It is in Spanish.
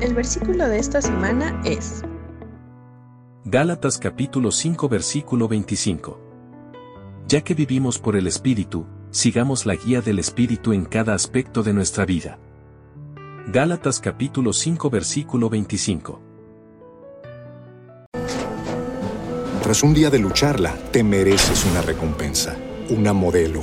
El versículo de esta semana es Gálatas capítulo 5 versículo 25. Ya que vivimos por el Espíritu, sigamos la guía del Espíritu en cada aspecto de nuestra vida. Gálatas capítulo 5 versículo 25. Tras un día de lucharla, te mereces una recompensa, una modelo,